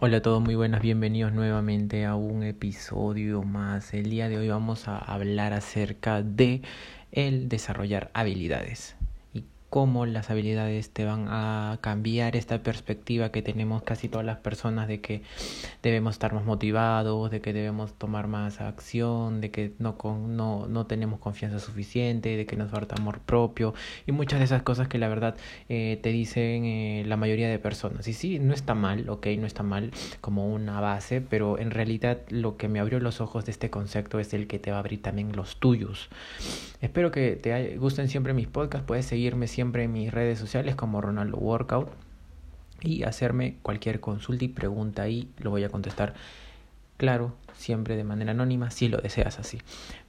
Hola a todos, muy buenas, bienvenidos nuevamente a un episodio más. El día de hoy vamos a hablar acerca de el desarrollar habilidades cómo las habilidades te van a cambiar esta perspectiva que tenemos casi todas las personas de que debemos estar más motivados, de que debemos tomar más acción, de que no, con, no, no tenemos confianza suficiente, de que nos falta amor propio y muchas de esas cosas que la verdad eh, te dicen eh, la mayoría de personas. Y sí, no está mal, ok, no está mal como una base, pero en realidad lo que me abrió los ojos de este concepto es el que te va a abrir también los tuyos. Espero que te gusten siempre mis podcasts, puedes seguirme siempre siempre en mis redes sociales como Ronaldo Workout y hacerme cualquier consulta y pregunta y lo voy a contestar claro, siempre de manera anónima, si lo deseas así.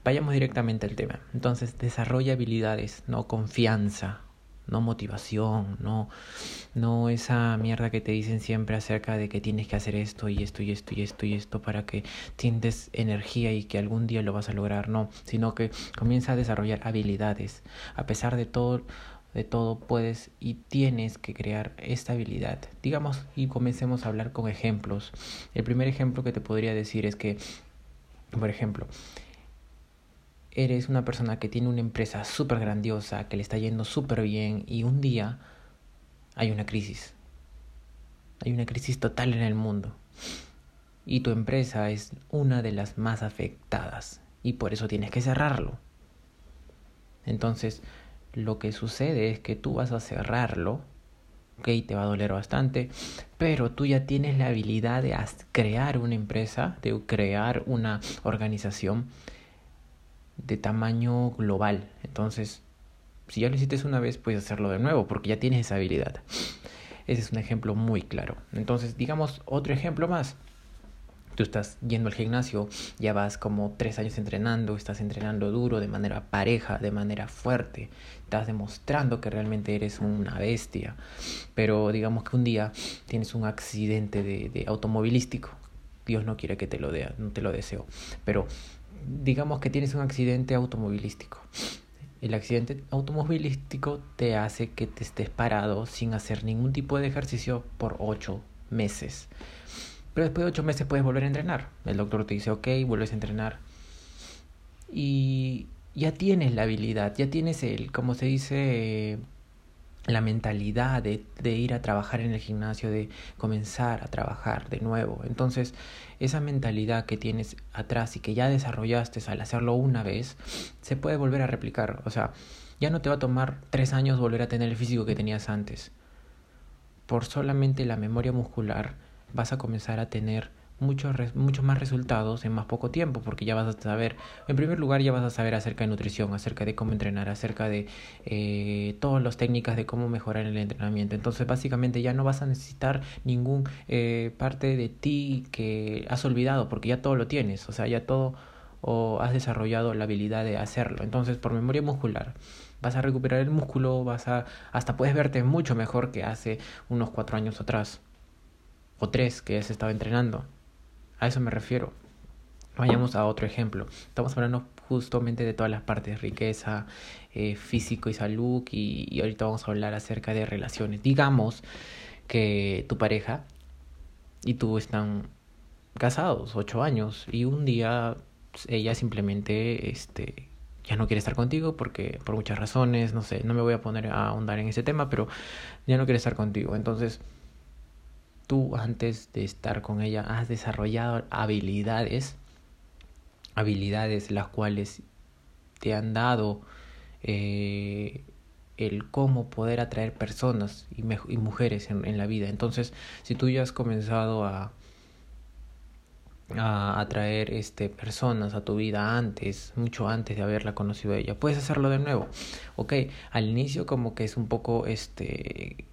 Vayamos directamente al tema. Entonces, desarrolla habilidades, no confianza, no motivación, no, no esa mierda que te dicen siempre acerca de que tienes que hacer esto y esto y esto y esto y esto para que sientes energía y que algún día lo vas a lograr, no, sino que comienza a desarrollar habilidades, a pesar de todo de todo puedes y tienes que crear estabilidad. Digamos y comencemos a hablar con ejemplos. El primer ejemplo que te podría decir es que, por ejemplo, eres una persona que tiene una empresa súper grandiosa, que le está yendo súper bien y un día hay una crisis. Hay una crisis total en el mundo. Y tu empresa es una de las más afectadas y por eso tienes que cerrarlo. Entonces, lo que sucede es que tú vas a cerrarlo, ok, te va a doler bastante, pero tú ya tienes la habilidad de crear una empresa, de crear una organización de tamaño global. Entonces, si ya lo hiciste una vez, puedes hacerlo de nuevo, porque ya tienes esa habilidad. Ese es un ejemplo muy claro. Entonces, digamos otro ejemplo más tú estás yendo al gimnasio, ya vas como tres años entrenando, estás entrenando duro, de manera pareja, de manera fuerte, estás demostrando que realmente eres una bestia, pero digamos que un día tienes un accidente de, de automovilístico, Dios no quiere que te lo dé, no te lo deseo, pero digamos que tienes un accidente automovilístico. El accidente automovilístico te hace que te estés parado sin hacer ningún tipo de ejercicio por ocho meses. Pero después de ocho meses puedes volver a entrenar. El doctor te dice, ok, vuelves a entrenar. Y ya tienes la habilidad, ya tienes el, como se dice, la mentalidad de, de, ir a trabajar en el gimnasio, de comenzar a trabajar de nuevo. Entonces, esa mentalidad que tienes atrás y que ya desarrollaste al hacerlo una vez, se puede volver a replicar. O sea, ya no te va a tomar tres años volver a tener el físico que tenías antes. Por solamente la memoria muscular vas a comenzar a tener muchos mucho más resultados en más poco tiempo, porque ya vas a saber, en primer lugar ya vas a saber acerca de nutrición, acerca de cómo entrenar, acerca de eh, todas las técnicas de cómo mejorar el entrenamiento. Entonces básicamente ya no vas a necesitar ningún eh, parte de ti que has olvidado, porque ya todo lo tienes, o sea, ya todo o has desarrollado la habilidad de hacerlo. Entonces por memoria muscular vas a recuperar el músculo, vas a hasta puedes verte mucho mejor que hace unos cuatro años atrás tres que ya se estaba entrenando. A eso me refiero. Vayamos a otro ejemplo. Estamos hablando justamente de todas las partes, riqueza, eh, físico y salud, y, y, ahorita vamos a hablar acerca de relaciones. Digamos que tu pareja y tú están casados ocho años y un día ella simplemente este ya no quiere estar contigo porque por muchas razones, no sé, no me voy a poner a ahondar en ese tema, pero ya no quiere estar contigo. Entonces, tú antes de estar con ella has desarrollado habilidades, habilidades las cuales te han dado eh, el cómo poder atraer personas y, mujeres en, en, la vida. Entonces, si tú ya has comenzado a, a atraer este, personas a tu vida antes, mucho antes de haberla conocido a ella, puedes hacerlo de nuevo. Ok, al inicio como que es un poco este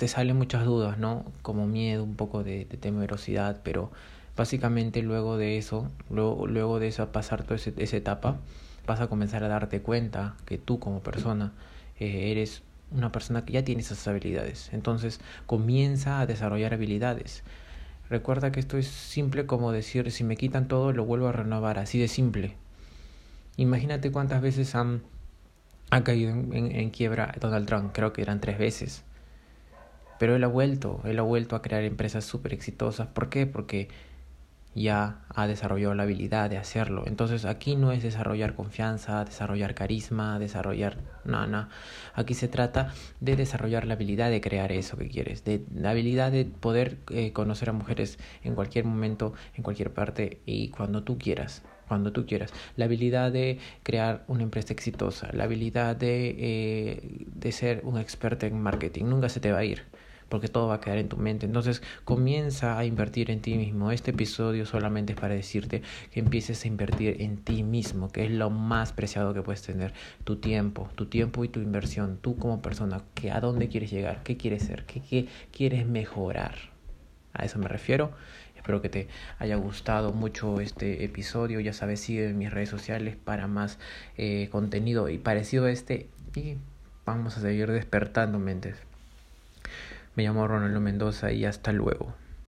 te salen muchas dudas, ¿no? Como miedo, un poco de, temerosidad, pero básicamente luego de eso, luego, luego de eso, pasar toda esa etapa, vas a comenzar a darte cuenta que tú como persona eh, eres una persona que ya tiene esas habilidades. Entonces comienza a desarrollar habilidades. Recuerda que esto es simple como decir, si me quitan todo, lo vuelvo a renovar, así de simple. Imagínate cuántas veces han, ha caído en, en quiebra Donald Trump, creo que eran tres veces Pero él ha vuelto, él ha vuelto a crear empresas súper exitosas. ¿Por qué? Porque ya ha desarrollado la habilidad de hacerlo. Entonces aquí no es desarrollar confianza, desarrollar carisma, desarrollar. No. Aquí se trata de desarrollar la habilidad de crear eso que quieres, de la habilidad de poder eh, conocer a mujeres en cualquier momento, en cualquier parte y cuando tú quieras cuando tú quieras. La habilidad de crear una empresa exitosa, la habilidad de, eh, de ser un experto en marketing, nunca se te va a ir porque todo va a quedar en tu mente. Entonces comienza a invertir en ti mismo. Este episodio solamente es para decirte que empieces a invertir en ti mismo, que es lo más preciado que puedes tener. Tu tiempo, tu tiempo y tu inversión, tú como persona, que a dónde quieres llegar, qué quieres ser, qué, qué quieres mejorar. A eso me refiero. Espero que te haya gustado mucho este episodio. Ya sabes, sigue en mis redes sociales para más eh, contenido y parecido a este. Y vamos a seguir despertando mentes. Me llamo Ronaldo Mendoza y hasta luego.